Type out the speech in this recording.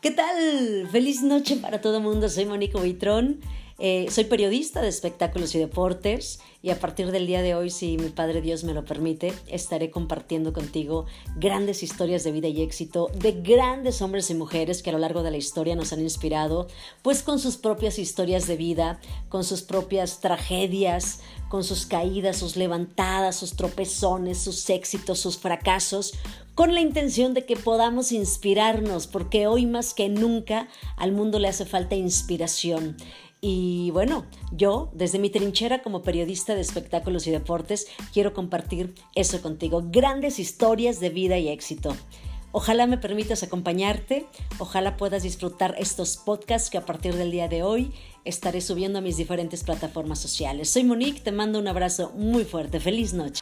¿Qué tal? Feliz noche para todo el mundo. Soy Mónica Buitrón. Eh, soy periodista de espectáculos y deportes y a partir del día de hoy, si mi Padre Dios me lo permite, estaré compartiendo contigo grandes historias de vida y éxito de grandes hombres y mujeres que a lo largo de la historia nos han inspirado, pues con sus propias historias de vida, con sus propias tragedias, con sus caídas, sus levantadas, sus tropezones, sus éxitos, sus fracasos, con la intención de que podamos inspirarnos, porque hoy más que nunca al mundo le hace falta inspiración. Y bueno, yo desde mi trinchera como periodista de espectáculos y deportes quiero compartir eso contigo, grandes historias de vida y éxito. Ojalá me permitas acompañarte, ojalá puedas disfrutar estos podcasts que a partir del día de hoy estaré subiendo a mis diferentes plataformas sociales. Soy Monique, te mando un abrazo muy fuerte, feliz noche.